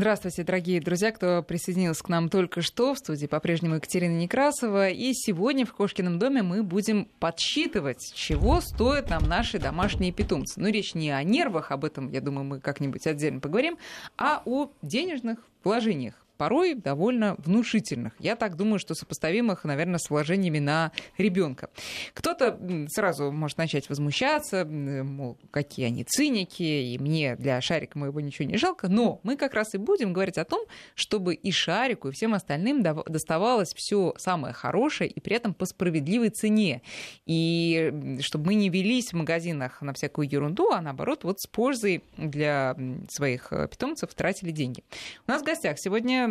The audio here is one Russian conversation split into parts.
Здравствуйте, дорогие друзья, кто присоединился к нам только что. В студии по-прежнему Екатерина Некрасова. И сегодня в Кошкином доме мы будем подсчитывать, чего стоят нам наши домашние питомцы. Но речь не о нервах, об этом, я думаю, мы как-нибудь отдельно поговорим, а о денежных вложениях порой довольно внушительных. Я так думаю, что сопоставимых, наверное, с вложениями на ребенка. Кто-то сразу может начать возмущаться, мол, какие они циники, и мне для шарика моего ничего не жалко, но мы как раз и будем говорить о том, чтобы и шарику, и всем остальным доставалось все самое хорошее, и при этом по справедливой цене. И чтобы мы не велись в магазинах на всякую ерунду, а наоборот, вот с пользой для своих э, питомцев тратили деньги. У нас в гостях сегодня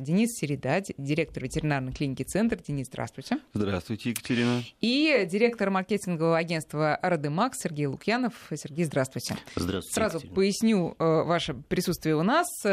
Денис Середа, директор ветеринарной клиники «Центр». Денис, здравствуйте. Здравствуйте, Екатерина. И директор маркетингового агентства «Родемакс» Сергей Лукьянов. Сергей, здравствуйте. Здравствуйте, Сразу Екатерина. поясню э, ваше присутствие у нас. Э,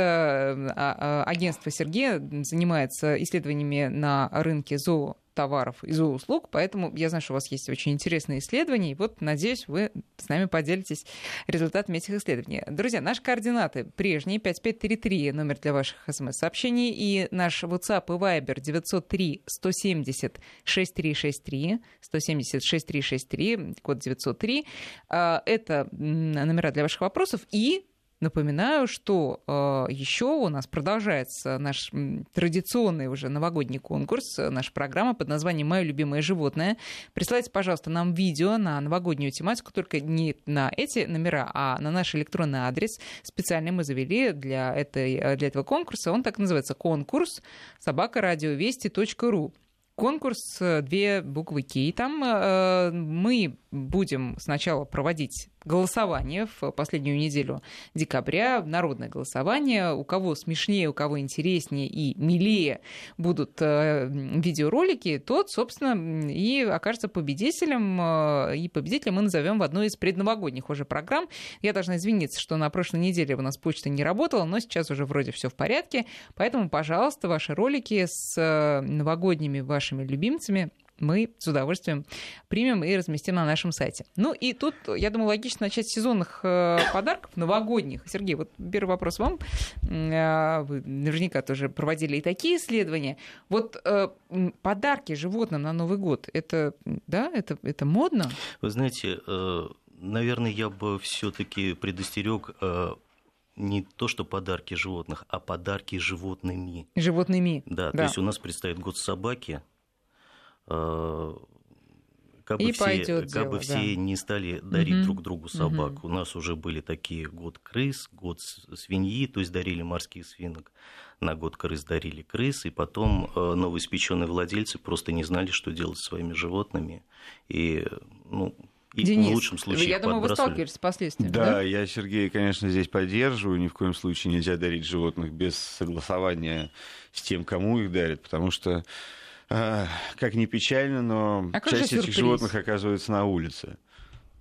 а, агентство Сергея занимается исследованиями на рынке зоо товаров и зооуслуг, поэтому я знаю, что у вас есть очень интересные исследования, и вот, надеюсь, вы с нами поделитесь результатами этих исследований. Друзья, наши координаты прежние, 5533, номер для ваших смс-сообщений, и наш WhatsApp и Viber 903 170 6363, 170 6363, код 903. А, это номера для ваших вопросов, и Напоминаю, что э, еще у нас продолжается наш традиционный уже новогодний конкурс, наша программа под названием «Мое любимое животное». Присылайте, пожалуйста, нам видео на новогоднюю тематику, только не на эти номера, а на наш электронный адрес. Специально мы завели для, этой, для этого конкурса. Он так называется «Конкурс собакарадиовести.ру» конкурс, э, две буквы Ки. Там э, мы будем сначала проводить голосование в последнюю неделю декабря, народное голосование. У кого смешнее, у кого интереснее и милее будут э, видеоролики, тот, собственно, и окажется победителем. Э, и победителя мы назовем в одной из предновогодних уже программ. Я должна извиниться, что на прошлой неделе у нас почта не работала, но сейчас уже вроде все в порядке. Поэтому, пожалуйста, ваши ролики с э, новогодними вашими любимцами мы с удовольствием примем и разместим на нашем сайте. Ну и тут, я думаю, логично начать с сезонных э, подарков, новогодних. Сергей, вот первый вопрос вам. Э, вы наверняка тоже проводили и такие исследования. Вот э, подарки животным на Новый год, это, да, это, это модно? Вы знаете, наверное, я бы все-таки предостерег не то, что подарки животных, а подарки животными. Животными. Да, да. то есть у нас предстоит год собаки, как бы, все, как дело, бы все да. не стали дарить угу. друг другу собак. Угу. У нас уже были такие год крыс, год свиньи, то есть дарили морских свинок. На год крыс дарили крыс, и потом э, новоиспеченные владельцы просто не знали, что делать с своими животными. И, ну, и Денис, в лучшем случае я думаю, вы сталкиваетесь с последствиями. Да, да, я Сергея, конечно, здесь поддерживаю. Ни в коем случае нельзя дарить животных без согласования с тем, кому их дарят, потому что как ни печально, но а часть этих животных оказывается на улице.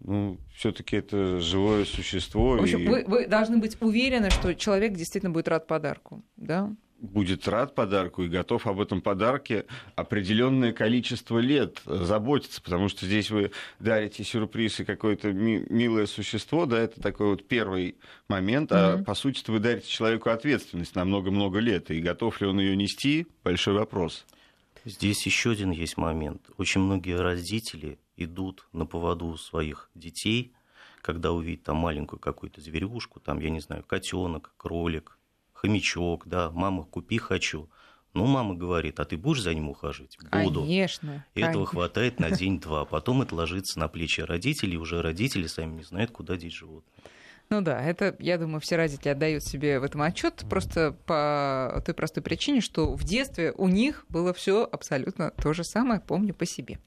Ну, все-таки это живое существо. В общем, и... вы, вы должны быть уверены, что человек действительно будет рад подарку, да? будет рад подарку и готов об этом подарке определенное количество лет заботиться, потому что здесь вы дарите сюрприз и какое-то ми- милое существо, да, это такой вот первый момент, а mm-hmm. по сути вы дарите человеку ответственность на много-много лет, и готов ли он ее нести, большой вопрос. Здесь еще один есть момент. Очень многие родители идут на поводу своих детей, когда увидят там маленькую какую-то зверюшку, там, я не знаю, котенок, кролик, хомячок, да, мама, купи, хочу. Ну, мама говорит, а ты будешь за ним ухаживать? Буду. Конечно. И этого хватает на день-два. Потом это ложится на плечи родителей, и уже родители сами не знают, куда деть животное. Ну да, это, я думаю, все родители отдают себе в этом отчет просто по той простой причине, что в детстве у них было все абсолютно то же самое, помню по себе.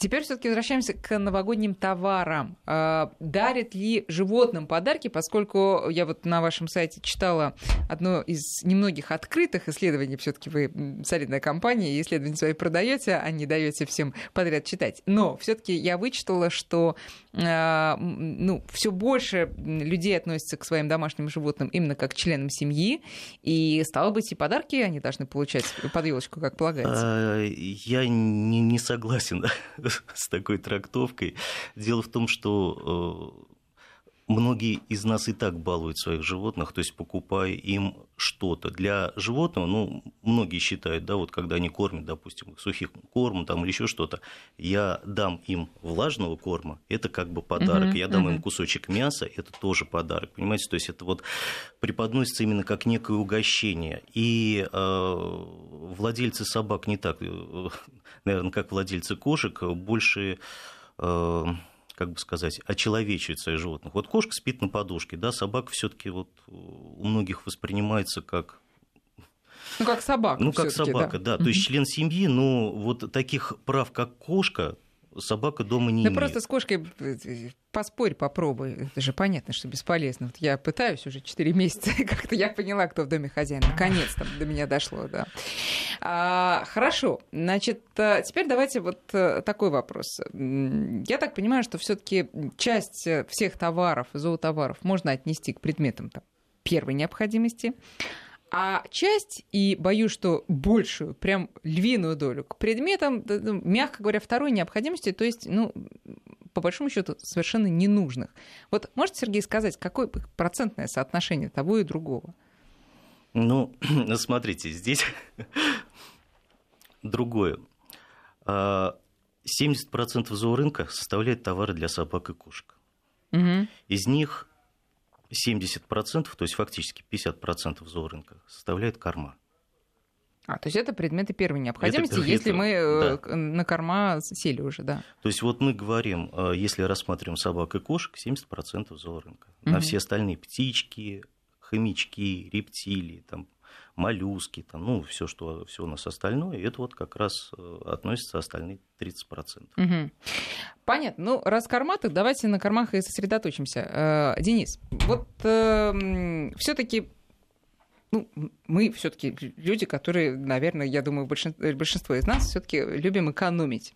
Теперь все-таки возвращаемся к новогодним товарам. А, дарят ли животным подарки, поскольку я вот на вашем сайте читала одно из немногих открытых исследований, все-таки вы солидная компания, и исследования свои продаете, а не даете всем подряд читать. Но все-таки я вычитала, что а, ну, все больше людей относятся к своим домашним животным именно как к членам семьи, и стало быть, и подарки они должны получать под елочку, как полагается. А, я не, не согласен с такой трактовкой. Дело в том, что э, многие из нас и так балуют своих животных, то есть покупая им что-то. Для животного, ну, многие считают, да, вот когда они кормят, допустим, сухих кормом там или еще что-то, я дам им влажного корма, это как бы подарок. Uh-huh, я дам uh-huh. им кусочек мяса, это тоже подарок, понимаете? То есть это вот преподносится именно как некое угощение. И э, владельцы собак не так, э, наверное, как владельцы кошек, больше э, как бы сказать, очеловечивать животных. Вот кошка спит на подушке, да, собака все-таки вот у многих воспринимается как ну, как собака. Ну, как собака, да. да. То есть член семьи, но вот таких прав, как кошка, собака дома не да имеет. просто с кошкой э, поспорь, попробуй. Это же понятно, что бесполезно. Вот я пытаюсь уже 4 месяца, как-то я поняла, кто в доме хозяин. Наконец-то до меня дошло, да. А, хорошо. Значит, э, теперь давайте вот э, такой вопрос. Я так понимаю, что все таки часть всех товаров, зоотоваров можно отнести к предметам там, первой необходимости. А часть, и боюсь, что большую, прям львиную долю, к предметам, ну, мягко говоря, второй необходимости, то есть, ну, по большому счету, совершенно ненужных. Вот можете, Сергей, сказать, какое процентное соотношение того и другого? Ну, смотрите, здесь другое. 70% а, зоорынка составляет товары для собак и кошек. Угу. Из них 70%, то есть фактически 50% зоорынка составляет корма. А, то есть это предметы первой необходимости, это если мы э, да. на корма сели уже, да. То есть вот мы говорим, э, если рассматриваем собак и кошек, 70% зоорынка. Угу. На все остальные птички, хомячки, рептилии, там, моллюски, там, ну, все, что все у нас остальное, и это вот как раз э, относится остальные 30%. Угу. Понятно. Ну, раз корма, так давайте на кормах и сосредоточимся. Э, Денис, вот э, все-таки ну, мы все-таки люди, которые, наверное, я думаю, большинство, большинство из нас все-таки любим экономить.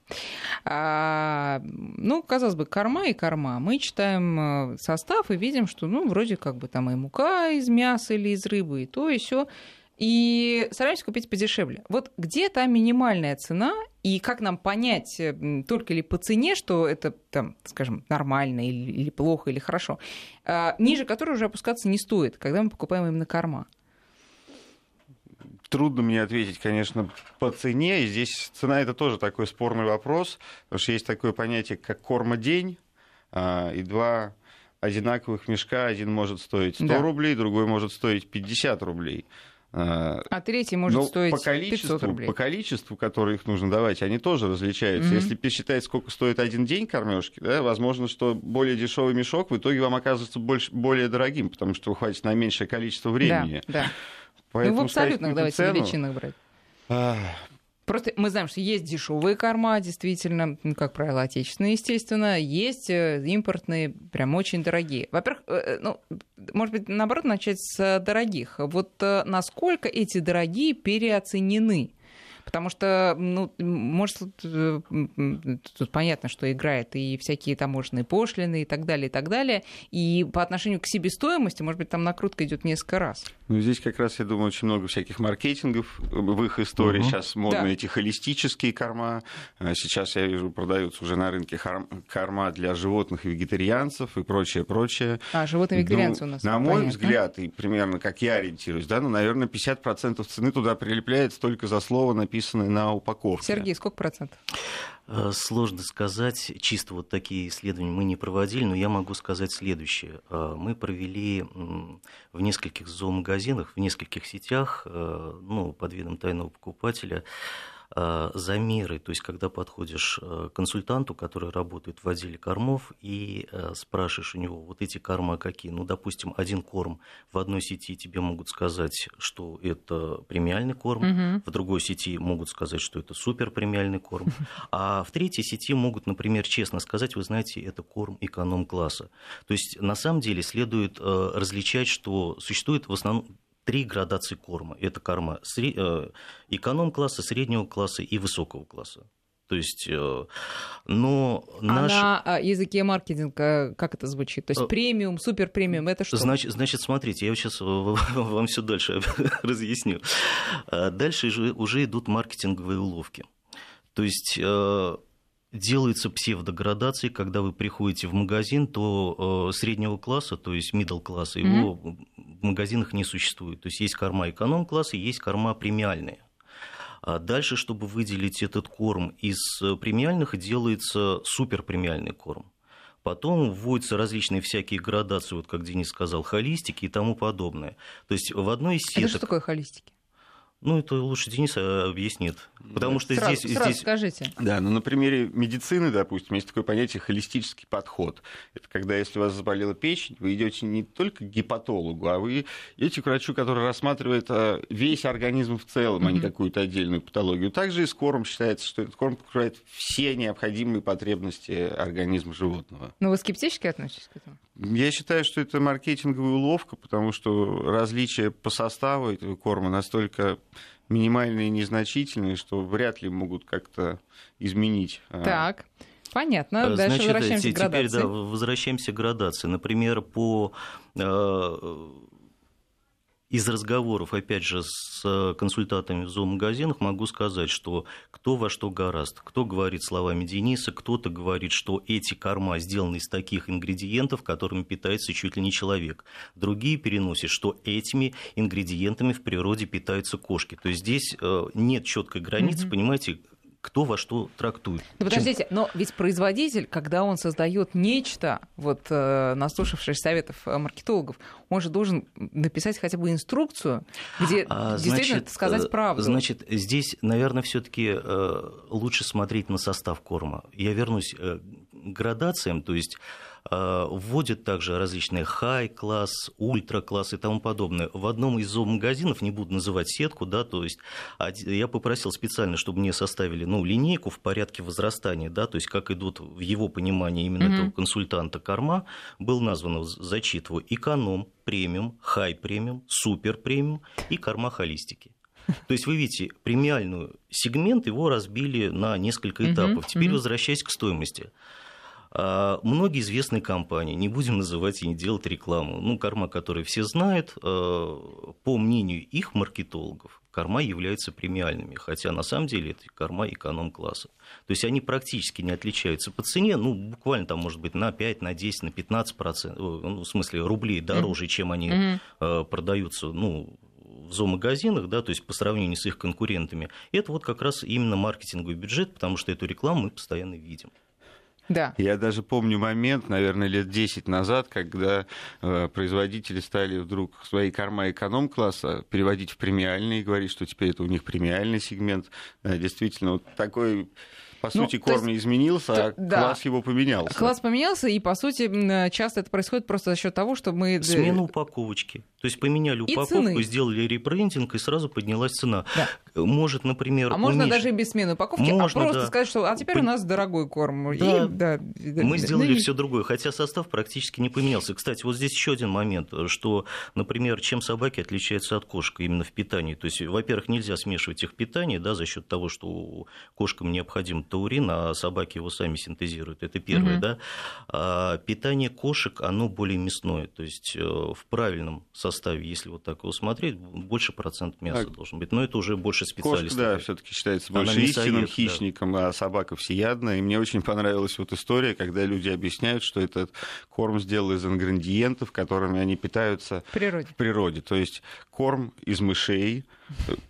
А, ну, казалось бы, корма и корма. Мы читаем состав и видим, что, ну, вроде как бы там и мука из мяса или из рыбы, и то, и все и стараемся купить подешевле. Вот где та минимальная цена, и как нам понять, только ли по цене, что это, там, скажем, нормально или, или плохо, или хорошо, а, ниже которой уже опускаться не стоит, когда мы покупаем именно корма? Трудно мне ответить, конечно, по цене. И здесь цена это тоже такой спорный вопрос, потому что есть такое понятие, как кормодень, а, и два одинаковых мешка. Один может стоить 100 да. рублей, другой может стоить 50 рублей. А третий может Но стоить по количеству, 500 рублей. По количеству, которые их нужно давать, они тоже различаются. Mm-hmm. Если посчитать, сколько стоит один день кормежки, да, возможно, что более дешевый мешок в итоге вам окажется больше, более дорогим, потому что хватит на меньшее количество времени. Да, да. Поэтому ну, в абсолютных давайте цену... величинах брать. Просто мы знаем, что есть дешевые корма, действительно, ну, как правило, отечественные, естественно, есть э, импортные, прям очень дорогие. Во-первых, э, э, ну, может быть, наоборот, начать с дорогих. Вот насколько эти дорогие переоценены? Потому что, ну, может, тут, э, тут понятно, что играет и всякие таможенные пошлины и так далее, и так далее. И по отношению к себестоимости, может быть, там накрутка идет несколько раз. Ну, здесь как раз, я думаю, очень много всяких маркетингов в их истории. Угу. Сейчас модны да. эти холистические корма. А сейчас, я вижу, продаются уже на рынке корма для животных и вегетарианцев и прочее, прочее. А, животные вегетарианцы ну, у нас. На мой понятно. взгляд, и примерно как я ориентируюсь, да, ну, наверное, 50% цены туда прилепляется только за слово, написанное на упаковке. Сергей, сколько процентов? Э, сложно сказать, чисто вот такие исследования мы не проводили, но я могу сказать следующее. Э, мы провели в нескольких зоомагазинах, в нескольких сетях, э, ну, под видом тайного покупателя, замеры, то есть когда подходишь э, к консультанту, который работает в отделе кормов, и э, спрашиваешь у него, вот эти корма какие? Ну, допустим, один корм в одной сети тебе могут сказать, что это премиальный корм, угу. в другой сети могут сказать, что это супер премиальный корм, а в третьей сети могут, например, честно сказать, вы знаете, это корм эконом-класса. То есть на самом деле следует различать, что существует в основном три градации корма. Это корма э, эконом-класса, среднего класса и высокого класса. То есть, э, но наш... А на языке маркетинга как это звучит? То есть э, премиум, супер премиум, это что? Значит, значит смотрите, я сейчас вам все дальше разъясню. Дальше уже идут маркетинговые уловки. То есть делается псевдоградации, когда вы приходите в магазин, то э, среднего класса, то есть middle класса, mm-hmm. его в магазинах не существует. То есть есть корма эконом-класса, есть корма премиальные. А дальше, чтобы выделить этот корм из премиальных, делается суперпремиальный корм. Потом вводятся различные всякие градации, вот как Денис сказал, холистики и тому подобное. То есть в одной из сеток... Это что такое холистики? Ну, это лучше Денис э, объяснит. Потому что сразу, здесь, сразу здесь... скажите. Да, ну на примере медицины, допустим, есть такое понятие холистический подход. Это когда, если у вас заболела печень, вы идете не только к гепатологу, а вы идете к врачу, который рассматривает э, весь организм в целом, mm-hmm. а не какую-то отдельную патологию. Также и с кормом считается, что этот корм покрывает все необходимые потребности организма животного. Но вы скептически относитесь к этому? Я считаю, что это маркетинговая уловка, потому что различия по составу этого корма настолько минимальные и незначительные, что вряд ли могут как-то изменить. А, так. Понятно. Дальше Значит, возвращаемся к градации. Теперь да, возвращаемся к градации. Например, по э, из разговоров, опять же, с консультантами в зоомагазинах могу сказать, что кто во что гораст. Кто говорит словами Дениса, кто-то говорит, что эти корма сделаны из таких ингредиентов, которыми питается чуть ли не человек. Другие переносят, что этими ингредиентами в природе питаются кошки. То есть здесь э, нет четкой границы, mm-hmm. понимаете, кто во что трактует. Ну, подождите, Чем... но ведь производитель, когда он создает нечто, вот э, наслушавшись советов э, маркетологов, он же должен написать хотя бы инструкцию, где а, действительно значит, сказать правду. Значит, здесь, наверное, все-таки э, лучше смотреть на состав корма. Я вернусь э, к градациям, то есть Э, вводят также различные хай-класс, ультра-класс и тому подобное. В одном из зоомагазинов, не буду называть сетку, да, то есть я попросил специально, чтобы мне составили ну, линейку в порядке возрастания, да, то есть как идут в его понимании именно mm-hmm. этого консультанта корма, был назван, зачитываю, эконом, премиум, хай-премиум, супер-премиум и корма холистики. То есть вы видите, премиальный сегмент его разбили на несколько этапов. Теперь возвращаясь к стоимости. А, многие известные компании, не будем называть и не делать рекламу, ну, корма, которые все знают, а, по мнению их маркетологов, корма являются премиальными, хотя на самом деле это корма эконом-класса. То есть они практически не отличаются по цене, ну, буквально там, может быть, на 5, на 10, на 15 процентов, ну, в смысле рублей дороже, чем они mm-hmm. продаются, ну, в зоомагазинах, да, то есть по сравнению с их конкурентами, это вот как раз именно маркетинговый бюджет, потому что эту рекламу мы постоянно видим. Да. Я даже помню момент, наверное, лет 10 назад, когда э, производители стали вдруг свои корма эконом-класса переводить в премиальные и говорить, что теперь это у них премиальный сегмент. Да, действительно, вот такой по ну, сути, корм не изменился, то, а да. класс его поменялся. Класс поменялся, и, по сути, часто это происходит просто за счет того, что мы... Смена упаковочки. То есть поменяли упаковку, сделали ребрендинг, и сразу поднялась цена. Да. Может, например... А можно даже и без смены упаковки, а можно, а просто да. сказать, что а теперь у нас дорогой корм. Да. И, да, Мы сделали ну, все другое, хотя состав практически не поменялся. Кстати, вот здесь еще один момент, что, например, чем собаки отличаются от кошек именно в питании. То есть, во-первых, нельзя смешивать их питание да, за счет того, что кошкам необходим таурин, а собаки его сами синтезируют. Это первое. Угу. Да? А питание кошек, оно более мясное. То есть, э, в правильном составе составе, если вот так его смотреть, больше процент мяса а должен быть. Но это уже больше специалистов. Кошка, да, все таки считается больше истинным хищником, да. а собака всеядная. И мне очень понравилась вот история, когда люди объясняют, что этот корм сделал из ингредиентов, которыми они питаются природе. в природе. То есть корм из мышей,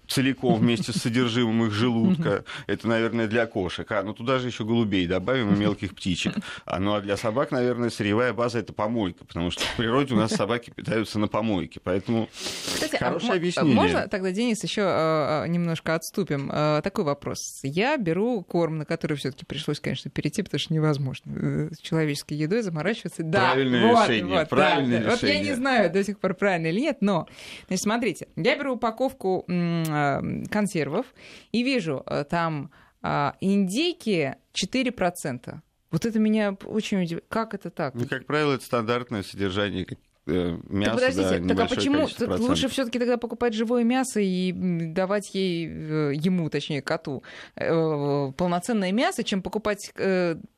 целиком вместе с содержимым их желудка. Это, наверное, для кошек. А, ну туда же еще голубей добавим и мелких птичек. А, ну а для собак, наверное, сырьевая база это помойка, потому что в природе у нас собаки питаются на помойке. Поэтому Кстати, а хорошее а объяснение. Можно тогда, Денис, еще э, немножко отступим? Э, такой вопрос. Я беру корм, на который все-таки пришлось, конечно, перейти, потому что невозможно э, с человеческой едой заморачиваться. Да, правильное вот, решение. Вот, правильное да, решение. Вот я не знаю до сих пор, правильно или нет, но, значит, смотрите, я беру упаковку а, консервов и вижу э, там а, индейки 4%. Вот это меня очень удивляет. Как это так? Ну, как правило, это стандартное содержание э, мяса. Так подождите, да, так а почему лучше все-таки тогда покупать живое мясо и давать ей, э, ему, точнее, коту, полноценное мясо, чем покупать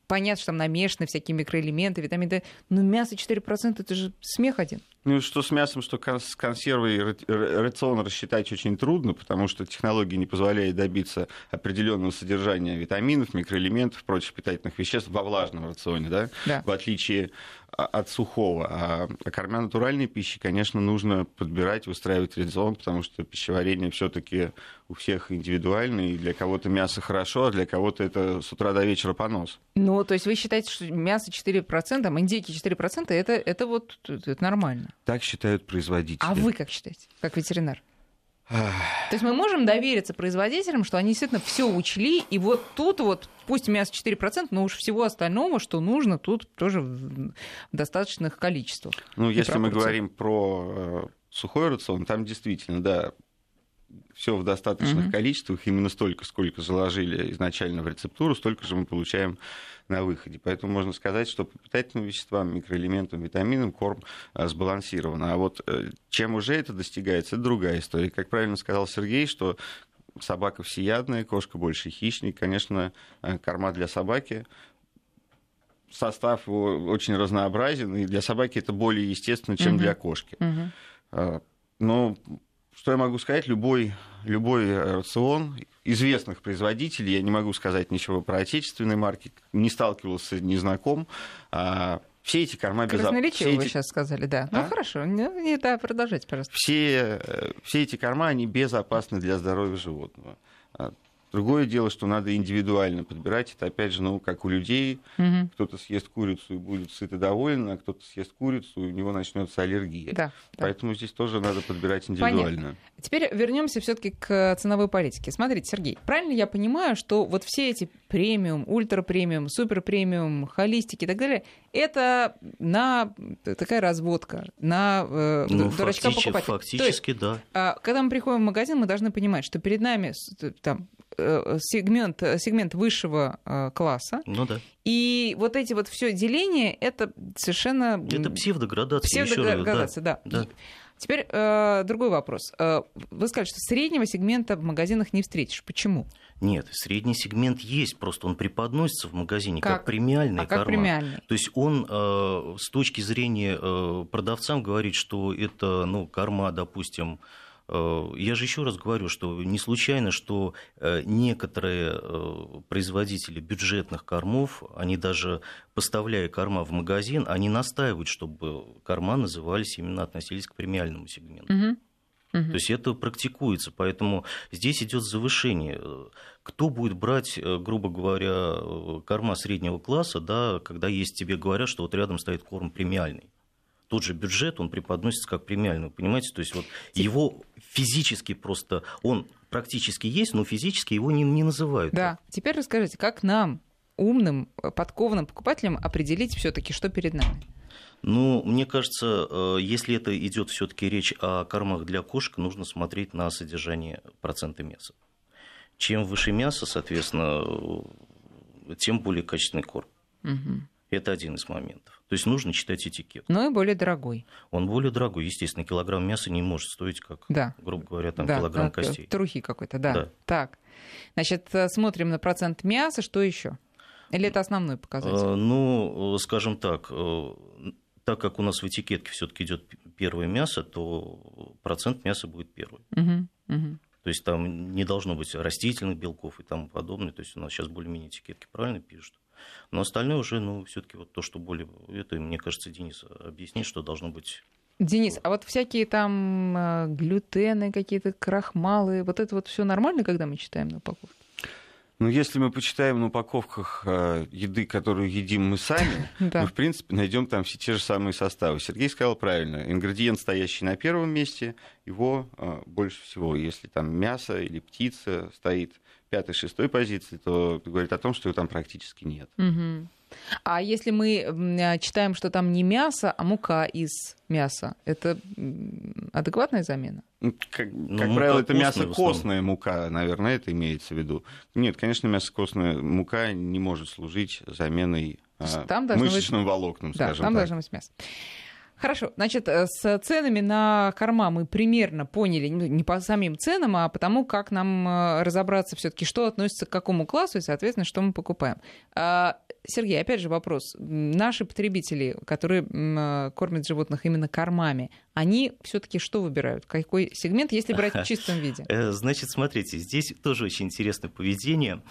понятно, что там намешаны всякие микроэлементы, витамины D, но мясо 4% это же смех один. Ну, что с мясом, что с консервой рацион рассчитать очень трудно, потому что технология не позволяет добиться определенного содержания витаминов, микроэлементов, прочих питательных веществ во влажном рационе, да? Да. в отличие от сухого. А, а кормя натуральной пищи, конечно, нужно подбирать, выстраивать рацион, потому что пищеварение все-таки у всех индивидуально, и для кого-то мясо хорошо, а для кого-то это с утра до вечера понос. Ну, то есть вы считаете, что мясо 4%, там, индейки 4%, это, это вот это нормально? Так считают производители. А вы как считаете, как ветеринар? То есть мы можем довериться производителям, что они действительно все учли, и вот тут вот, пусть мясо 4%, но уж всего остального, что нужно, тут тоже в достаточных количествах. Ну, если мы говорим про э, сухой рацион, там действительно, да, все в достаточных mm-hmm. количествах, именно столько, сколько заложили изначально в рецептуру, столько же мы получаем на выходе. Поэтому можно сказать, что по питательным веществам, микроэлементам, витаминам корм а, сбалансирован. А вот э, чем уже это достигается, это другая история. Как правильно сказал Сергей, что собака всеядная, кошка больше хищник. Конечно, э, корма для собаки состав его очень разнообразен, и для собаки это более естественно, чем угу. для кошки. Угу. Но что я могу сказать? Любой, любой рацион известных производителей, я не могу сказать ничего про отечественные марки, не сталкивался, не знаком. А, все эти корма безопасны. Все вы эти... сейчас сказали, да. Ну, а? Ну хорошо, не, да, продолжайте, пожалуйста. Все, э, все эти корма, они безопасны для здоровья животного. Другое дело, что надо индивидуально подбирать. Это опять же, ну, как у людей. Угу. Кто-то съест курицу и будет сыт и доволен, а кто-то съест курицу, и у него начнется аллергия. Да, Поэтому да. здесь тоже надо подбирать индивидуально. Понятно. Теперь вернемся все-таки к ценовой политике. Смотрите, Сергей, правильно я понимаю, что вот все эти премиум, ультра премиум, супер премиум, холистики и так далее, это на такая разводка, на э, ну, дурачка покупателя. Фактически, есть, да. А, когда мы приходим в магазин, мы должны понимать, что перед нами там сегмент, сегмент высшего э, класса. Ну да. И вот эти вот все деления, это совершенно... Это псевдоградация. Псевдоградация, да. да. да. Теперь э, другой вопрос. Э, вы сказали, что среднего сегмента в магазинах не встретишь. Почему? Нет, средний сегмент есть, просто он преподносится в магазине как, как премиальный а как премиальный? То есть он э, с точки зрения э, продавцам говорит, что это ну, корма, допустим, Э, я же еще раз говорю, что не случайно, что э, некоторые э, производители бюджетных кормов, они даже поставляя корма в магазин, они настаивают, чтобы корма назывались именно относились к премиальному сегменту. Угу. То есть это практикуется, поэтому здесь идет завышение. Кто будет брать, грубо говоря, корма среднего класса, да, когда есть тебе говорят, что вот рядом стоит корм премиальный? Тот же бюджет, он преподносится как премиальный, понимаете? То есть вот его физически просто, он практически есть, но физически его не, не называют. Да, теперь расскажите, как нам, умным, подкованным покупателям, определить все таки что перед нами? Ну, мне кажется, э, если это идет все-таки речь о кормах для кошек, нужно смотреть на содержание процента мяса. Чем выше мясо, соответственно, э, тем более качественный корм. Угу. Это один из моментов. То есть нужно читать этикет. Ну и более дорогой. Он более дорогой. Естественно, килограмм мяса не может стоить, как, да. грубо говоря, там да, килограмм да, костей. Трухи какой-то, да. да. Так. Значит, э, смотрим на процент мяса. Что еще? Или это основной показатель? А, ну, скажем так, э, так как у нас в этикетке все-таки идет первое мясо, то процент мяса будет первый. Угу, угу. То есть там не должно быть растительных белков и тому подобное. То есть у нас сейчас более-менее этикетки правильно пишут. Но остальное уже, ну, все-таки вот то, что более... Это, мне кажется, Денис объяснит, что должно быть Денис, а вот всякие там э, глютены, какие-то крахмалы, вот это вот все нормально, когда мы читаем на упаковке? Ну, если мы почитаем на упаковках э, еды, которую едим мы сами, мы, в принципе, найдем там все те же самые составы. Сергей сказал правильно. Ингредиент, стоящий на первом месте, его э, больше всего. Если там мясо или птица стоит пятой, шестой позиции, то говорит о том, что его там практически нет. Угу. А если мы читаем, что там не мясо, а мука из мяса, это адекватная замена? Ну, как, ну, как правило, это мясо костная мука, наверное, это имеется в виду. Нет, конечно, мясо костная мука не может служить заменой а, там мышечным быть... волокнам, да, скажем там так. должно быть мясо. Хорошо, значит, э, с ценами на корма мы примерно поняли, ну, не по самим ценам, а потому, как нам э, разобраться все таки что относится к какому классу и, соответственно, что мы покупаем. А, Сергей, опять же вопрос. Наши потребители, которые э, кормят животных именно кормами, они все таки что выбирают? Какой сегмент, если брать в чистом виде? Значит, смотрите, здесь тоже очень интересное поведение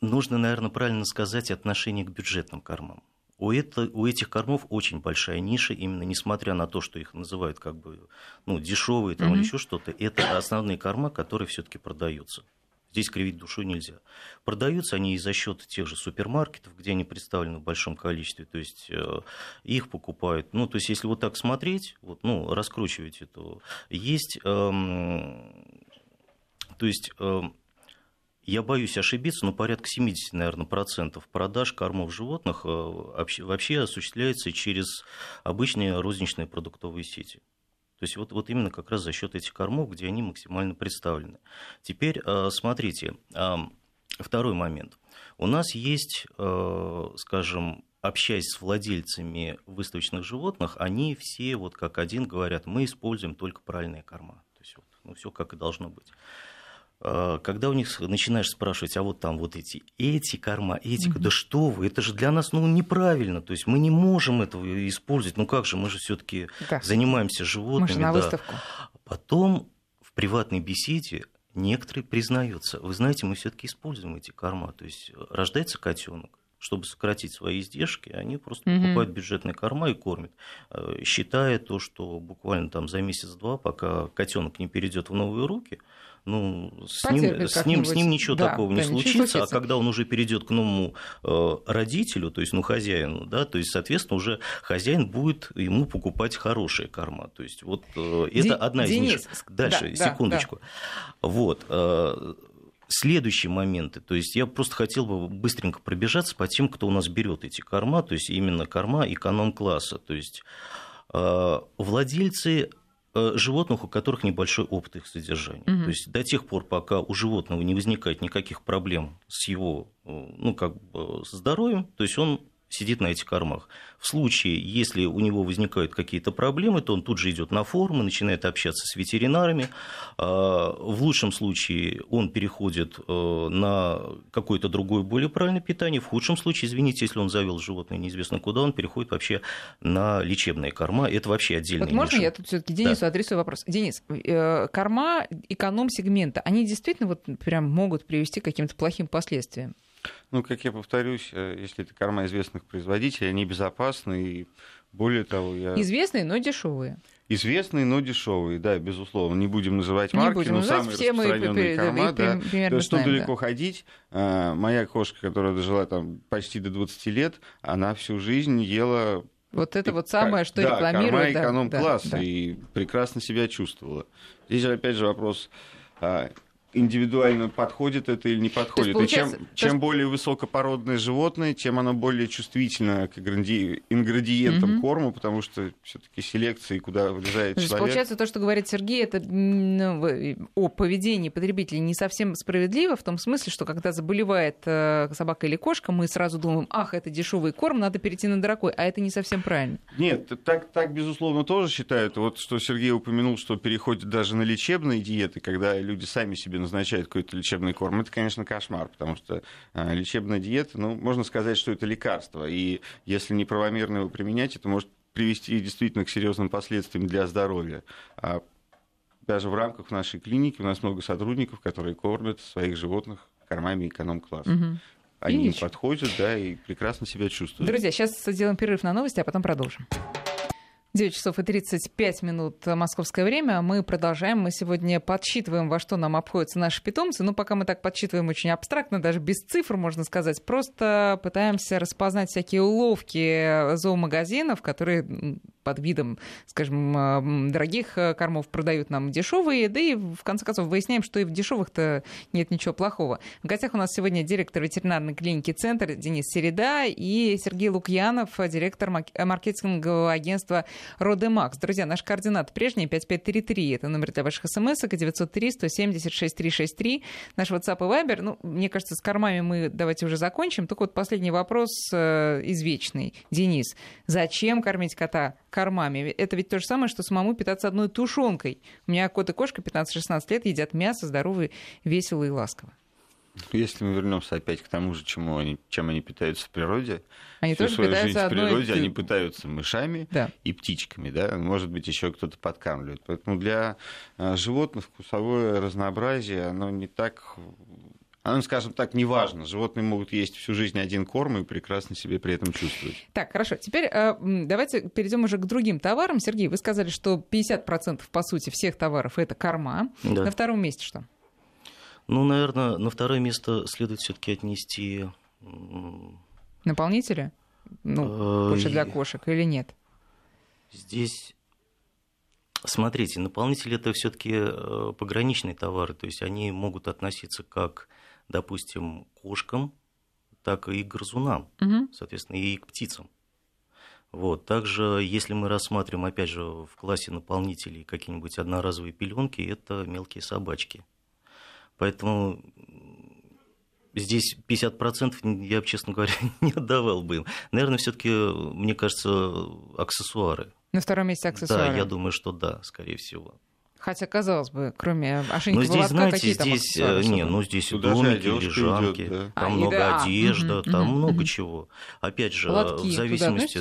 нужно, наверное, правильно сказать отношение к бюджетным кормам у, это, у этих кормов очень большая ниша, именно несмотря на то, что их называют как бы ну, дешевые там, mm-hmm. или еще что-то, это основные корма, которые все-таки продаются. Здесь кривить душой нельзя. Продаются они и за счет тех же супермаркетов, где они представлены в большом количестве. То есть э, их покупают. Ну, то есть, если вот так смотреть, вот, ну, раскручивать это, есть. Эм, то есть. Эм, я боюсь ошибиться, но порядка 70, наверное, процентов продаж кормов животных э, вообще осуществляется через обычные розничные продуктовые сети. То есть вот, вот именно как раз за счет этих кормов, где они максимально представлены. Теперь э, смотрите, второй момент. У нас есть, э, скажем, общаясь с владельцами выставочных животных, они все вот как один говорят, мы используем только правильные корма. То есть вот, ну, все как и должно быть. А, когда у них начинаешь спрашивать, а вот там вот эти, эти корма, эти, mm-hmm. да что вы, это же для нас ну, неправильно, то есть мы не можем этого использовать, ну как же, мы же все-таки да. занимаемся животными. Мы на да. выставку. Потом в приватной беседе некоторые признаются, вы знаете, мы все-таки используем эти корма, то есть рождается котенок, чтобы сократить свои издержки, они просто mm-hmm. покупают бюджетные корма и кормят, э, считая то, что буквально там за месяц-два, пока котенок не перейдет в новые руки, ну, с ним, с, ним, с ним ничего да, такого да, не случится, а когда он уже перейдет к новому э, родителю, то есть ну, хозяину, да, то есть, соответственно, уже хозяин будет ему покупать хорошие корма. То есть, вот э, это Ди- одна из Денис, ниш. Дальше, да, секундочку. Да. Вот. Э, Следующие моменты, то есть я просто хотел бы быстренько пробежаться по тем, кто у нас берет эти корма, то есть именно корма эконом-класса. То есть э, владельцы Э, животных, у которых небольшой опыт их содержания. Угу. То есть до тех пор, пока у животного не возникает никаких проблем с его э, ну, как бы, здоровьем, то есть он сидит на этих кормах. В случае, если у него возникают какие-то проблемы, то он тут же идет на форумы, начинает общаться с ветеринарами. А, в лучшем случае он переходит э, на какое-то другое, более правильное питание. В худшем случае, извините, если он завел животное неизвестно куда, он переходит вообще на лечебные корма. Это вообще отдельная вот можно я тут все-таки Денису да. адресую вопрос? Денис, э, корма эконом-сегмента, они действительно вот прям могут привести к каким-то плохим последствиям? Ну, как я повторюсь, э, если это корма известных производителей, они безопасны и более того, я... Известные, но дешевые. Известные, но дешевые, да, безусловно. Не будем называть марки, будем но называть, самые все распространенные мы корма, да. да. Что знаем, далеко да. ходить? А, моя кошка, которая дожила там почти до 20 лет, она всю жизнь ела вот это вот самое, что да, рекламируют. Корма эконом-класс, да, да. и прекрасно себя чувствовала. Здесь же, опять же, вопрос а, индивидуально подходит это или не подходит. И чем, чем более высокопородное животное, тем оно более чувствительно к ингредиентам угу. корма, потому что все-таки селекция, куда влезает человек. Получается, то, что говорит Сергей, это ну, о поведении потребителей не совсем справедливо, в том смысле, что когда заболевает э, собака или кошка, мы сразу думаем, ах, это дешевый корм, надо перейти на дорогой, а это не совсем правильно. Нет, так, так безусловно, тоже считают. Вот что Сергей упомянул, что переходит даже на лечебные диеты, когда люди сами себе назначает какой-то лечебный корм, это, конечно, кошмар, потому что а, лечебная диета, ну, можно сказать, что это лекарство, и если неправомерно его применять, это может привести действительно к серьезным последствиям для здоровья. А даже в рамках нашей клиники у нас много сотрудников, которые кормят своих животных кормами эконом-класса. Угу. Они им подходят, да, и прекрасно себя чувствуют. Друзья, сейчас сделаем перерыв на новости, а потом продолжим. 9 часов и 35 минут московское время. Мы продолжаем. Мы сегодня подсчитываем, во что нам обходятся наши питомцы. Ну, пока мы так подсчитываем очень абстрактно, даже без цифр, можно сказать. Просто пытаемся распознать всякие уловки зоомагазинов, которые под видом, скажем, дорогих кормов продают нам дешевые, да и в конце концов выясняем, что и в дешевых-то нет ничего плохого. В гостях у нас сегодня директор ветеринарной клиники «Центр» Денис Середа и Сергей Лукьянов, директор маркетингового агентства «Родемакс». Друзья, наш координат прежний 5533, это номер для ваших смс, 903 176 363, наш WhatsApp и Viber. Ну, мне кажется, с кормами мы давайте уже закончим. Только вот последний вопрос э, извечный. Денис, зачем кормить кота кормами? Это ведь то же самое, что самому питаться одной тушенкой. У меня кот и кошка 15-16 лет едят мясо здоровые, весело и ласково. Если мы вернемся опять к тому же, чему они, чем они питаются в природе, они всю тоже свою питаются жизнь в одной... природе они пытаются мышами да. и птичками, да, может быть, еще кто-то подкармливает. Поэтому для а, животных вкусовое разнообразие, оно не так оно, скажем так, не важно. Животные могут есть всю жизнь один корм и прекрасно себе при этом чувствовать. Так, хорошо. Теперь э, давайте перейдем уже к другим товарам. Сергей, вы сказали, что 50% по сути всех товаров это корма. Да. На втором месте что? Ну, наверное, на второе место следует все-таки отнести наполнители. Ну, больше для кошек или нет? Здесь Смотрите, наполнители это все-таки э, пограничные товары, то есть они могут относиться как, допустим, кошкам, так и грызунам, угу. соответственно, и к птицам. Вот. Также, если мы рассматриваем, опять же, в классе наполнителей какие-нибудь одноразовые пеленки, это мелкие собачки. Поэтому здесь 50% я, честно говоря, не отдавал бы им. Наверное, все-таки, мне кажется, аксессуары. На втором месте аксессуары? Да, я думаю, что да, скорее всего. Хотя, казалось бы, кроме ошейника но здесь, знаете, какие здесь, там Не, ну здесь Туда домики, лежанки, идет, да. там а, много да. одежда, угу, там угу, много угу. чего. Опять же, Платки в зависимости...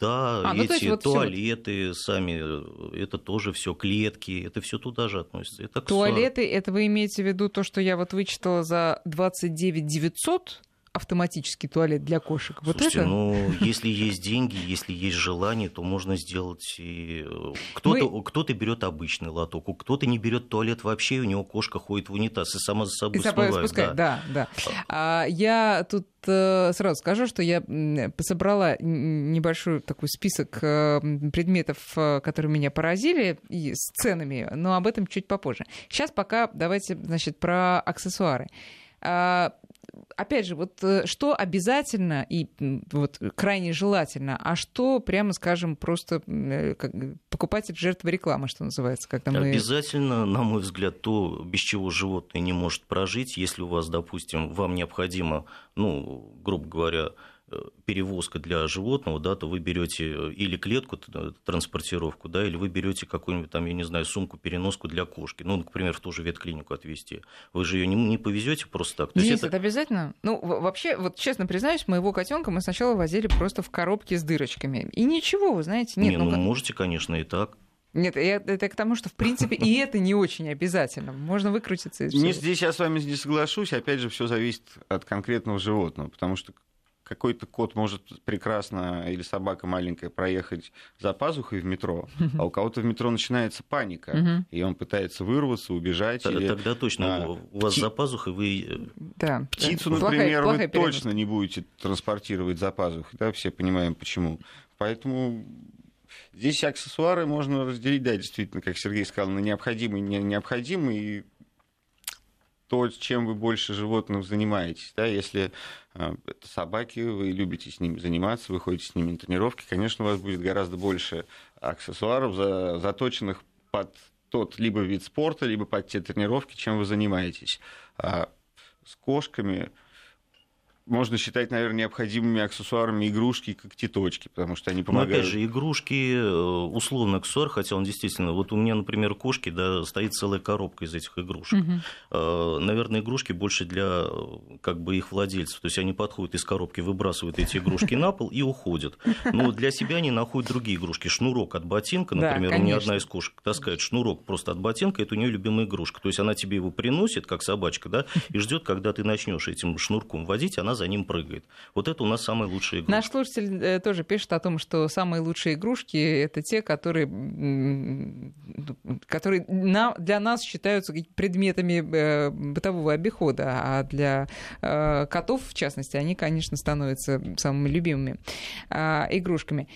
Да, а, ну, эти вот туалеты всё... сами, это тоже все клетки, это все туда же относится. Это туалеты, это вы имеете в виду то, что я вот вычитала за 29 900 автоматический туалет для кошек. Вот Слушайте, это? ну, если есть деньги, если есть желание, то можно сделать. И... Кто-то, Мы... кто-то берет обычный лоток, кто-то не берет туалет вообще, и у него кошка ходит в унитаз и сама за собой и смывает. Спускает. Да, да. да. А, я тут э, сразу скажу, что я собрала небольшой такой список э, предметов, э, которые меня поразили, и с ценами, но об этом чуть попозже. Сейчас пока давайте, значит, про аксессуары. Опять же, вот э, что обязательно и вот крайне желательно, а что, прямо скажем, просто э, как, покупатель жертва рекламы, что называется, когда мы... Обязательно, на мой взгляд, то, без чего животное не может прожить, если у вас, допустим, вам необходимо, ну, грубо говоря, перевозка для животного, да, то вы берете э, или клетку, э, транспортировку, да, или вы берете какую-нибудь там, я не знаю, сумку, переноску для кошки. Ну, например, в ту же ветклинику отвезти. Вы же ее не, не повезете просто так. То Нет, это... это обязательно. Ну, вообще, вот честно признаюсь, моего котенка мы сначала возили просто в коробке с дырочками. И ничего, вы знаете, нет. Не, ну, ну можете, конечно, и так. Нет, это к тому, что, в принципе, и это не очень обязательно. Можно выкрутиться из всего. Здесь я с вами не соглашусь. Опять же, все зависит от конкретного животного. Потому что какой-то кот может прекрасно или собака маленькая проехать за пазухой в метро, а у кого-то в метро начинается паника, и он пытается вырваться, убежать. Тогда, или... тогда точно а, у вас Пти... за пазухой вы... Э, да. Птицу, например, плохая, вы точно не будете транспортировать за пазухой, да, все понимаем почему. Поэтому здесь аксессуары можно разделить, да, действительно, как Сергей сказал, на необходимые и необходимые, то, чем вы больше животных занимаетесь. Да? Если э, это собаки, вы любите с ними заниматься, вы ходите с ними на тренировки, конечно, у вас будет гораздо больше аксессуаров, заточенных под тот либо вид спорта, либо под те тренировки, чем вы занимаетесь. А с кошками можно считать, наверное, необходимыми аксессуарами игрушки и когтеточки, потому что они помогают. Но опять же, игрушки, э, условно аксессуар, хотя он действительно... Вот у меня, например, кошки, да, стоит целая коробка из этих игрушек. Угу. Наверное, игрушки больше для как бы их владельцев. То есть они подходят из коробки, выбрасывают эти игрушки на пол и уходят. Но для себя они находят другие игрушки. Шнурок от ботинка, например, да, у меня одна из кошек таскает шнурок просто от ботинка, это у нее любимая игрушка. То есть она тебе его приносит, как собачка, да, и ждет, когда ты начнешь этим шнурком водить, она за ним прыгает. Вот это у нас самые лучшие игрушки. Наш слушатель э, тоже пишет о том, что самые лучшие игрушки это те, которые, которые для нас считаются предметами э, бытового обихода, а для э, котов, в частности, они, конечно, становятся самыми любимыми а, игрушками.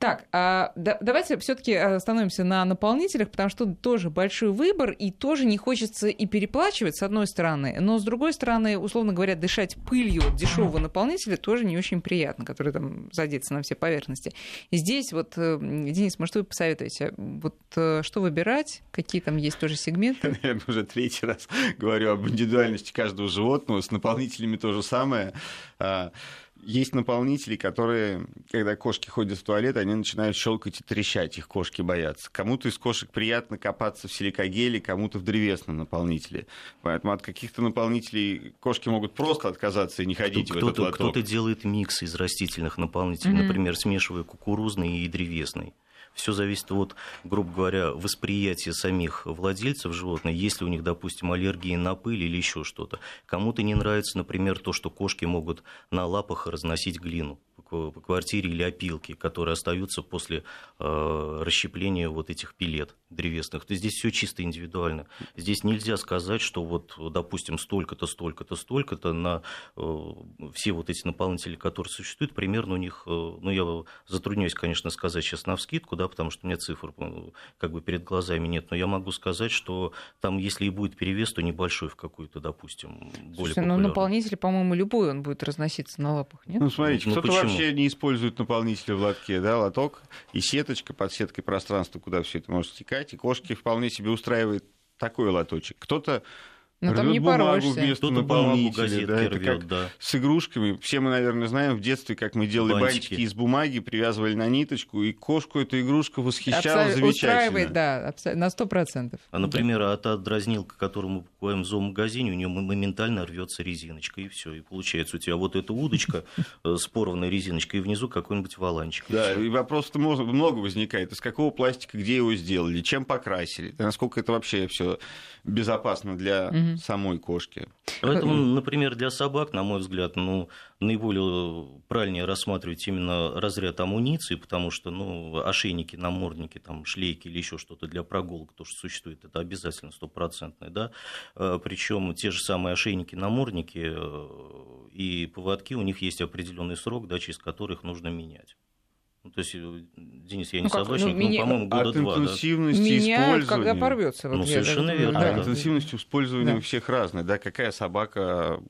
Так, а, да, давайте все-таки остановимся на наполнителях, потому что тоже большой выбор, и тоже не хочется и переплачивать, с одной стороны, но с другой стороны, условно говоря, дышать пылью дешевого наполнителя тоже не очень приятно, который там задется на все поверхности. И здесь вот, э, Денис, может, вы посоветуете, вот э, что выбирать, какие там есть тоже сегменты? Наверное, уже третий раз говорю об индивидуальности каждого животного, с наполнителями то же самое. Есть наполнители, которые, когда кошки ходят в туалет, они начинают щелкать и трещать, их кошки боятся. Кому-то из кошек приятно копаться в силикогеле, кому-то в древесном наполнителе. Поэтому от каких-то наполнителей кошки могут просто отказаться и не ходить кто, в этот лоток. Кто-то делает микс из растительных наполнителей, mm-hmm. например, смешивая кукурузный и древесный. Все зависит от, грубо говоря, восприятия самих владельцев животных, если у них, допустим, аллергии на пыль или еще что-то. Кому-то не нравится, например, то, что кошки могут на лапах разносить глину по квартире или опилки, которые остаются после э, расщепления вот этих пилет древесных. То есть здесь все чисто индивидуально. Здесь нельзя сказать, что вот, допустим, столько-то, столько-то, столько-то на э, все вот эти наполнители, которые существуют, примерно у них, э, ну, я затрудняюсь, конечно, сказать сейчас на вскидку, да, потому что у меня цифр э, как бы перед глазами нет, но я могу сказать, что там, если и будет перевес, то небольшой в какую-то, допустим, более Слушайте, ну наполнитель, по-моему, любой он будет разноситься на лапах, нет? Ну, смотрите, ну, кто-то вообще не использует наполнители в лотке, да, лоток и сеточка под сеткой пространства, куда все это может стекать, и кошки вполне себе устраивает такой лоточек. Кто-то но там не бумагу вместо наполнителя. Да, это рвет, как да. с игрушками. Все мы, наверное, знаем в детстве, как мы делали бантики, бантики из бумаги, привязывали на ниточку, и кошку эта игрушка восхищала Абсо... замечательно. Устраивает, да, на сто процентов. А, например, да. от, от дразнилка, которую мы покупаем в зоомагазине, у нее моментально рвется резиночка, и все. И получается у тебя вот эта удочка э, с порванной резиночкой, и внизу какой-нибудь валанчик. Да, и вопросов много возникает. Из какого пластика, где его сделали, чем покрасили, насколько это вообще все безопасно для самой кошки. Поэтому, например, для собак, на мой взгляд, ну, наиболее правильнее рассматривать именно разряд амуниции, потому что ну, ошейники, намордники, там, шлейки или еще что-то для прогулок, то, что существует, это обязательно стопроцентное. Да? Э, Причем те же самые ошейники, намордники э, и поводки, у них есть определенный срок, да, через который их нужно менять. Ну, то есть, э, Денис, я не ну, собачник, ну, ну, меня... по-моему, года От два. интенсивности да? Меняют, когда порвется. Вот ну, совершенно верно. Да. Да. Интенсивность использования да. у всех разная. Да? Какая собака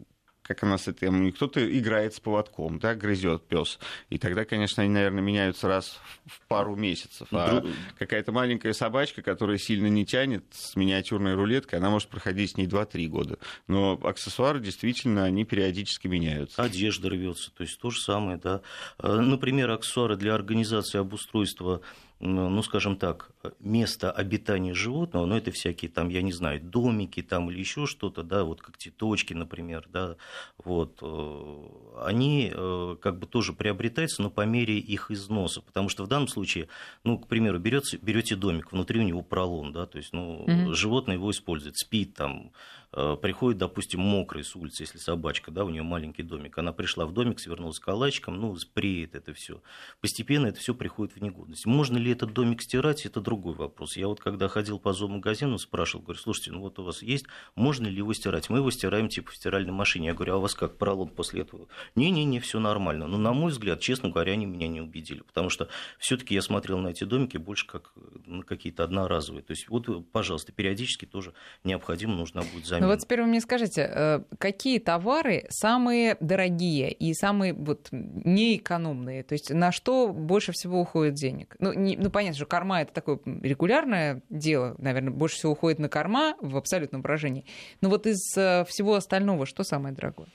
как она с этим, кто-то играет с поводком, да, грызет пес. И тогда, конечно, они, наверное, меняются раз в пару месяцев. А Друг... какая-то маленькая собачка, которая сильно не тянет с миниатюрной рулеткой, она может проходить с ней 2-3 года. Но аксессуары действительно, они периодически меняются. Одежда рвется, то есть то же самое, да. А, например, аксессуары для организации обустройства ну, скажем так, место обитания животного, ну, это всякие там, я не знаю, домики там или еще что-то, да, вот как цветочки, например, да, вот, э, они э, как бы тоже приобретаются, но по мере их износа, потому что в данном случае, ну, к примеру, берете, берете домик, внутри у него пролом, да, то есть, ну, mm-hmm. животное его использует, спит там, приходит, допустим, мокрый с улицы, если собачка, да, у нее маленький домик, она пришла в домик, свернулась калачиком, ну, спреет это все. Постепенно это все приходит в негодность. Можно ли этот домик стирать, это другой вопрос. Я вот когда ходил по зоомагазину, спрашивал, говорю, слушайте, ну вот у вас есть, можно ли его стирать? Мы его стираем типа в стиральной машине. Я говорю, а у вас как, пролом после этого? Не-не-не, все нормально. Но, на мой взгляд, честно говоря, они меня не убедили, потому что все-таки я смотрел на эти домики больше как на какие-то одноразовые. То есть вот, пожалуйста, периодически тоже необходимо нужно будет ну вот теперь вы мне скажите, э, какие товары самые дорогие и самые вот неэкономные? То есть на что больше всего уходит денег? Ну, не, ну понятно, что корма это такое регулярное дело, наверное, больше всего уходит на корма в абсолютном выражении. Но вот из э, всего остального что самое дорогое?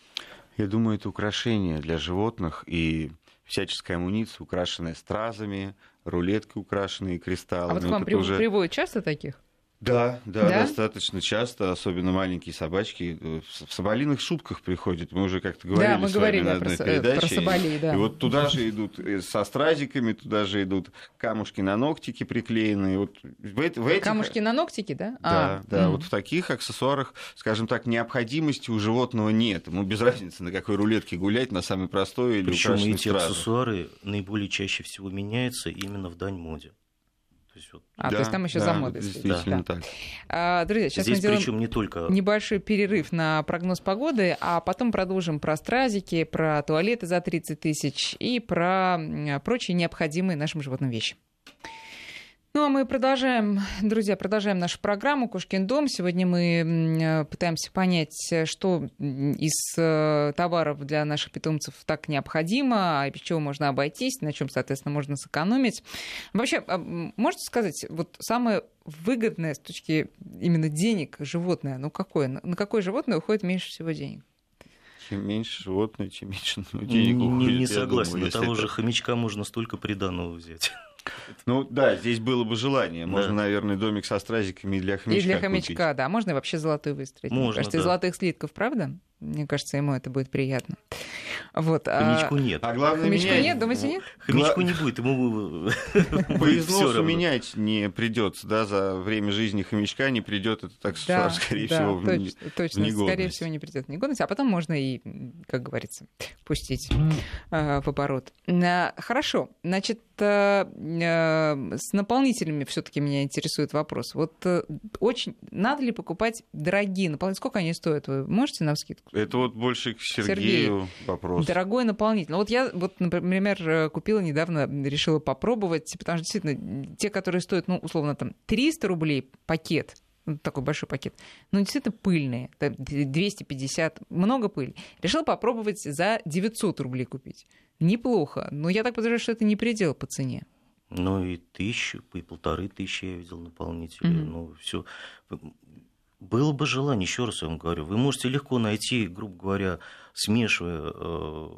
Я думаю, это украшения для животных и всяческая амуниция, украшенная стразами, рулетки украшенные кристаллами. А вот к вам при... уже... приводят часто таких? Да, да, да, достаточно часто, особенно маленькие собачки. В соболиных шубках приходят. Мы уже как-то говорили, да, мы с говорили вами на одной про, передаче. Про соболей, да. И вот туда же идут со стразиками, туда же идут камушки на ногтики приклеенные. Вот в, в этих... Камушки на ногтики, да? Да, а, да. Угу. Вот в таких аксессуарах, скажем так, необходимости у животного нет. Ему без разницы, на какой рулетке гулять, на самой простой или Причем эти стразы. аксессуары наиболее чаще всего меняются именно в дань моде. То есть, вот... А, да, то есть там еще да, за модой действительно да. так. А, друзья, сейчас Здесь мы сделаем причем не только... небольшой перерыв на прогноз погоды, а потом продолжим про стразики, про туалеты за 30 тысяч и про прочие необходимые нашим животным вещи. Ну, а мы продолжаем, друзья, продолжаем нашу программу «Кошкин дом». Сегодня мы э, пытаемся понять, что из э, товаров для наших питомцев так необходимо, а без чего можно обойтись, на чем, соответственно, можно сэкономить. Вообще, а, можете сказать, вот самое выгодное с точки именно денег животное, ну какое? На какое животное уходит меньше всего денег? Чем меньше животное, чем меньше денег не, уходит. Не, не согласен, думаю, на того это... же хомячка можно столько приданного взять. Ну да, здесь было бы желание. Можно, да. наверное, домик со стразиками для хомячка. И для хомячка, купить. да. Можно вообще золотой выстроить. Можно, Мне кажется, да. из золотых слитков, правда? Мне кажется, ему это будет приятно. Вот, Хомячку а... нет. А главное, Хомячку менять... нет, думаете, нет? Хомячку не будет, ему по износу менять не придется, да, за время жизни хомячка не придет этот аксессуар, да, скорее да, всего, точно, в точно, в скорее всего, не придет в негодность, а потом можно и, как говорится, пустить э, в оборот. Хорошо, значит, с наполнителями все-таки меня интересует вопрос. Вот э, очень надо ли покупать дорогие наполнители? Сколько они стоят? Вы можете на скидку? Это вот больше к Сергею, Сергею. вопрос. Дорогой наполнитель. Ну, вот я, вот, например, э, купила недавно, решила попробовать, потому что действительно те, которые стоят, ну, условно, там 300 рублей пакет, такой большой пакет. Ну, действительно пыльные. 250, много пыли. Решила попробовать за 900 рублей купить. Неплохо. Но я так подозреваю, что это не предел по цене. Ну и тысячу, и полторы тысячи я видел наполнителей. Mm-hmm. Ну, все. Было бы желание, еще раз я вам говорю, вы можете легко найти, грубо говоря, смешивая, э,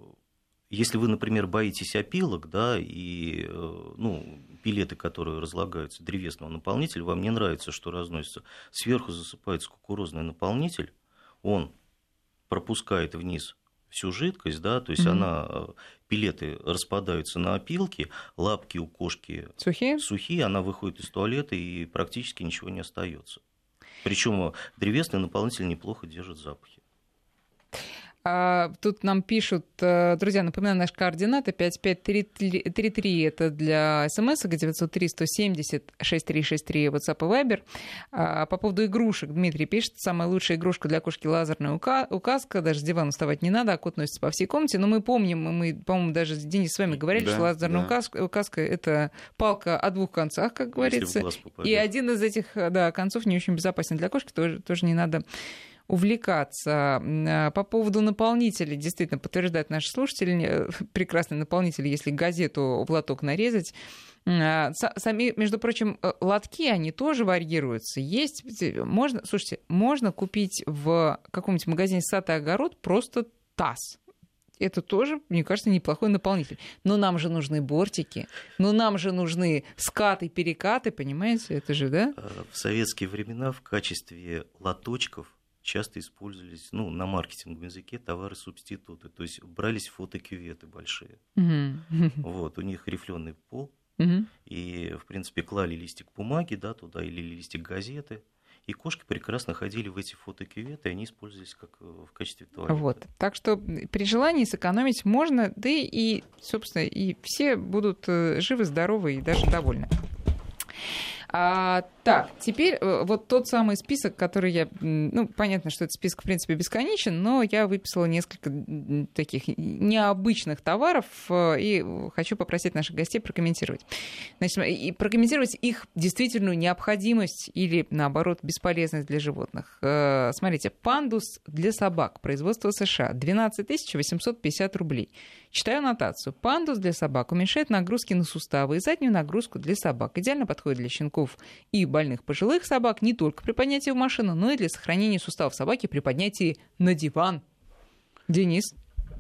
если вы, например, боитесь опилок, да, и, э, ну, пилеты, которые разлагаются, древесного наполнителя, вам не нравится, что разносится, сверху засыпается кукурузный наполнитель, он пропускает вниз всю жидкость, да, то есть mm-hmm. она, э, пилеты распадаются на опилки, лапки у кошки сухие? сухие, она выходит из туалета и практически ничего не остается. Причем древесный наполнитель неплохо держит запахи. А, тут нам пишут, э, друзья, напоминаю, наши координаты 5533, это для смс 903 170 6363 WhatsApp и Viber. А, по поводу игрушек Дмитрий пишет, самая лучшая игрушка для кошки лазерная указка, даже с дивана вставать не надо, а кот носится по всей комнате. Но мы помним, мы, по-моему, даже с Денис с вами говорили, да, что лазерная да. указка, указка это палка о двух концах, как говорится. И один из этих да, концов не очень безопасен для кошки, тоже, тоже не надо увлекаться. А, по поводу наполнителей, действительно, подтверждают наши слушатели, прекрасный наполнитель, если газету лоток нарезать, а, Сами, между прочим, э, лотки, они тоже варьируются. Есть, можно, слушайте, можно купить в каком-нибудь магазине сад и огород просто таз. Это тоже, мне кажется, неплохой наполнитель. Но нам же нужны бортики, но нам же нужны скаты, перекаты, понимаете? Это же, да? Э, в советские времена в качестве лоточков часто использовались, ну, на маркетинговом языке товары-субституты. То есть брались фотокюветы большие. Вот, у них рифленый пол. И, в принципе, клали листик бумаги, да, туда, или листик газеты. И кошки прекрасно ходили в эти фотокюветы, и они использовались как э, в качестве туалета. Вот. Так что при желании сэкономить можно, да и, собственно, и все будут э, живы, здоровы и даже довольны. А, так, теперь э, вот тот самый список, который я... Ну, понятно, что этот список, в принципе, бесконечен, но я выписала несколько таких необычных товаров э, и хочу попросить наших гостей прокомментировать. Значит, и прокомментировать их действительную необходимость или, наоборот, бесполезность для животных. Э, смотрите, пандус для собак, производство США, 12 850 рублей. Читаю аннотацию. Пандус для собак уменьшает нагрузки на суставы и заднюю нагрузку для собак. Идеально подходит для щенков и больных пожилых собак не только при поднятии в машину, но и для сохранения суставов собаки при поднятии на диван. Денис?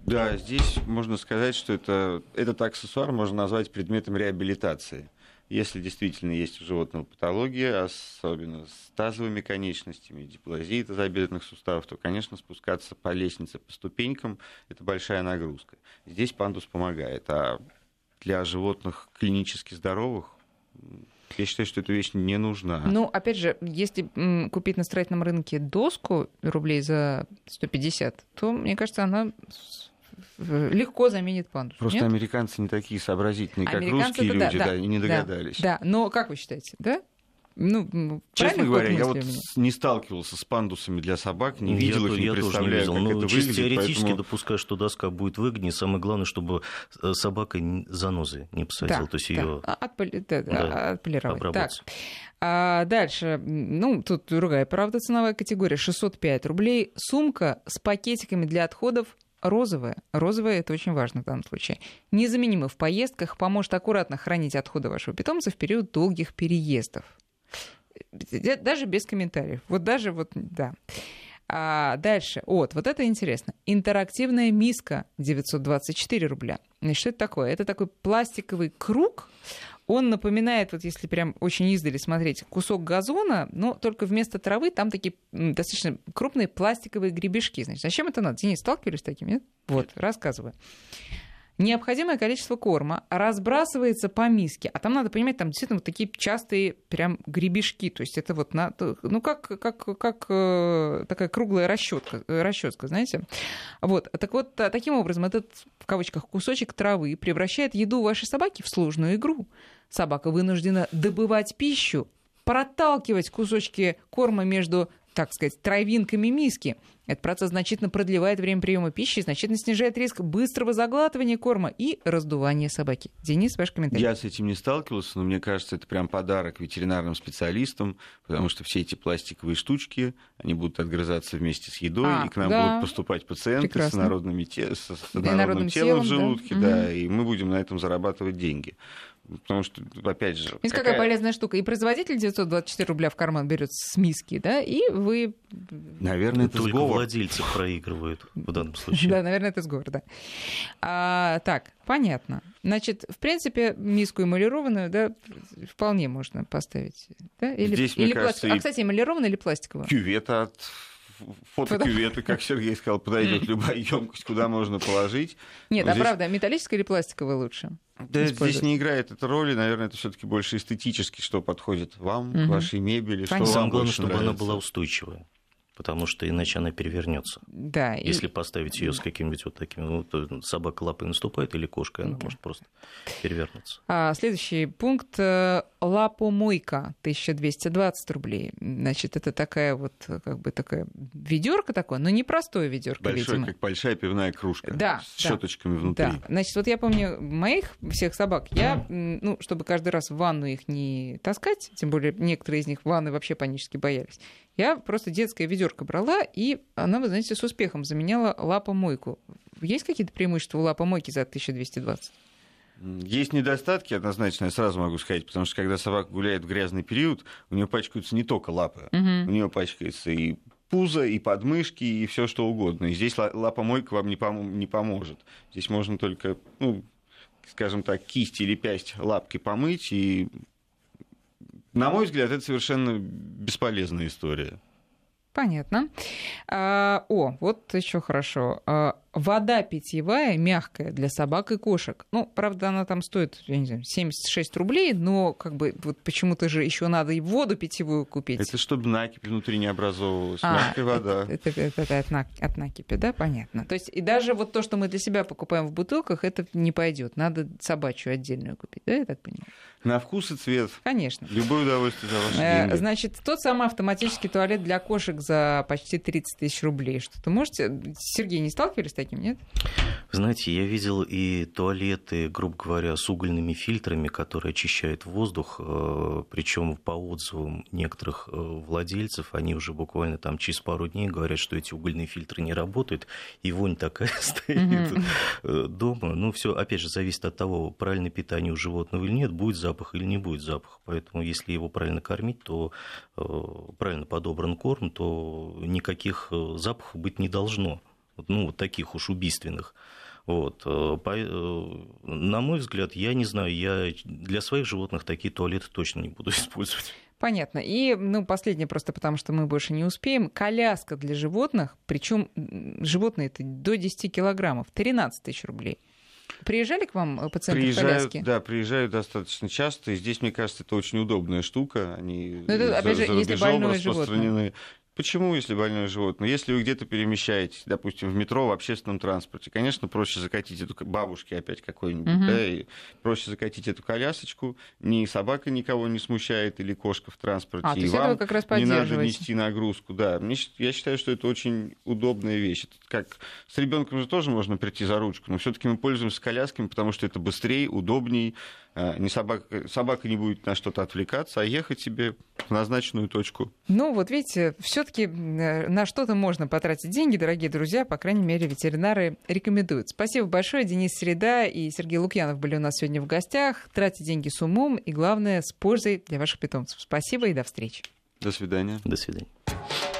Да, здесь можно сказать, что это, этот аксессуар можно назвать предметом реабилитации. Если действительно есть у животного патология, особенно с тазовыми конечностями, диплазией тазобедренных суставов, то, конечно, спускаться по лестнице, по ступенькам – это большая нагрузка. Здесь пандус помогает. А для животных клинически здоровых я считаю, что эта вещь не нужна. Ну, опять же, если купить на строительном рынке доску рублей за 150, то, мне кажется, она легко заменит пандус. Просто нет? американцы не такие сообразительные, как русские люди, да, да, да, не догадались. Да, да, но как вы считаете, да? Ну, Честно говоря, я вот не сталкивался с пандусами для собак, не видел я, их, не я представляю, тоже не видел. как Но это выглядит. Теоретически поэтому... допускаю, что доска будет выгоднее. Самое главное, чтобы э, собака занозы не посадила, да, то есть да. ее Отполи... да, да, отполировать. Так. А дальше, ну, тут другая, правда, ценовая категория, 605 рублей. Сумка с пакетиками для отходов розовая. Розовая – это очень важно в данном случае. Незаменимо в поездках, поможет аккуратно хранить отходы вашего питомца в период долгих переездов. Даже без комментариев. Вот даже вот, да. А дальше, вот, вот это интересно. Интерактивная миска 924 рубля. Значит, что это такое? Это такой пластиковый круг. Он напоминает, вот если прям очень издали смотреть, кусок газона, но только вместо травы там такие достаточно крупные пластиковые гребешки. Значит, зачем это надо? Денис, сталкивались с такими? Нет? Вот, рассказываю необходимое количество корма разбрасывается по миске, а там надо понимать, там действительно вот такие частые прям гребешки, то есть это вот, на, ну как, как, как э, такая круглая расчетка, расчетка, знаете. Вот, так вот, таким образом этот, в кавычках, кусочек травы превращает еду вашей собаки в сложную игру. Собака вынуждена добывать пищу, проталкивать кусочки корма между так сказать, травинками миски. Этот процесс значительно продлевает время приема пищи, значительно снижает риск быстрого заглатывания корма и раздувания собаки. Денис, ваш комментарий. Я с этим не сталкивался, но мне кажется, это прям подарок ветеринарным специалистам, потому что все эти пластиковые штучки, они будут отгрызаться вместе с едой, а, и к нам да. будут поступать пациенты Прекрасно. с народными те... с народным, народным телом, телом в желудке, да. да, и мы будем на этом зарабатывать деньги. Потому что, опять же... Видите, какая... какая полезная штука. И производитель 924 рубля в карман берет с миски, да, и вы... Наверное, это Только сговор. владельцы проигрывают в данном случае. Да, наверное, это сговор, да. А, так, понятно. Значит, в принципе, миску эмалированную, да, вполне можно поставить. Да? Или, Здесь, или кажется, пластик. А, кстати, эмалированная или пластиковая? Кювета от фотокюветы, как Сергей сказал, подойдет любая емкость, куда можно положить. Нет, а правда, металлическая или пластиковая лучше? Да, здесь не играет эта роли, наверное, это все-таки больше эстетически, что подходит вам, угу. вашей мебели, Понятно. что Самое главное, чтобы нравится. она была устойчивая потому что иначе она перевернется. Да. Если и... поставить ее с какими-нибудь вот такими, ну, то собака лапой наступает или кошка, она да. может просто перевернуться. А, следующий пункт э, лапомойка 1220 рублей. Значит, это такая вот как бы такая ведерко такое, но не простое ведерко, Большое, видимо. как большая пивная кружка. Да. С да, щеточками внутри. Да. Значит, вот я помню моих всех собак, я, ну, чтобы каждый раз в ванну их не таскать, тем более некоторые из них в ванны вообще панически боялись, я просто детское ведерко брала, и она, вы знаете, с успехом заменяла лапомойку. Есть какие-то преимущества у лапомойки за 1220? Есть недостатки, однозначно, я сразу могу сказать, потому что когда собака гуляет в грязный период, у нее пачкаются не только лапы, угу. у нее пачкается и пузо, и подмышки, и все что угодно. И здесь лапомойка вам не, пом- не поможет. Здесь можно только, ну, скажем так, кисть или пясть лапки помыть, и на мой взгляд, это совершенно бесполезная история. Понятно. А, о, вот еще хорошо. А, вода питьевая, мягкая для собак и кошек. Ну, правда, она там стоит, я не знаю, 76 рублей, но как бы вот почему-то же еще надо и воду питьевую купить. Это чтобы накипь внутри не образовывалась. А, Мягкая вода. Это, это, это, это от, от накипи, да, понятно. То есть и даже вот то, что мы для себя покупаем в бутылках, это не пойдет. Надо собачью отдельную купить, да, я так понимаю? На вкус и цвет. Конечно. Любое удовольствие за ваши э, деньги. Значит, тот самый автоматический туалет для кошек за почти 30 тысяч рублей. Что-то можете... Сергей, не сталкивались с таким, нет? Знаете, я видел и туалеты, грубо говоря, с угольными фильтрами, которые очищают воздух, э, причем по отзывам некоторых э, владельцев, они уже буквально там через пару дней говорят, что эти угольные фильтры не работают, и вонь такая стоит дома. Ну, все, опять же, зависит от того, правильное питание у животного или нет, будет запах или не будет запах. Поэтому, если его правильно кормить, то правильно подобран корм, то никаких запахов быть не должно ну, вот таких уж убийственных. Вот. Э, э, на мой взгляд, я не знаю, я для своих животных такие туалеты точно не буду использовать. Понятно. И, ну, последнее просто потому, что мы больше не успеем. Коляска для животных, причем животные это до 10 килограммов, 13 тысяч рублей. Приезжали к вам э, пациенты приезжают, в коляске? Да, приезжают достаточно часто. И здесь, мне кажется, это очень удобная штука. Они Но ну, это, опять за, же, за если больное животное Почему, если больное животное? Если вы где-то перемещаетесь, допустим, в метро, в общественном транспорте, конечно, проще закатить эту бабушке опять какой-нибудь, угу. да, и проще закатить эту колясочку. Ни собака никого не смущает или кошка в транспорте. А, и вам как раз не надо нести нагрузку. Да, я считаю, что это очень удобная вещь. Это как с ребенком же тоже можно прийти за ручку, но все-таки мы пользуемся колясками, потому что это быстрее, удобнее, не собака, собака не будет на что-то отвлекаться, а ехать себе в назначенную точку. Ну, вот видите, все-таки э, на что-то можно потратить деньги, дорогие друзья, по крайней мере, ветеринары рекомендуют. Спасибо большое. Денис Среда и Сергей Лукьянов были у нас сегодня в гостях. Тратьте деньги с умом и, главное, с пользой для ваших питомцев. Спасибо и до встречи. До свидания. До свидания.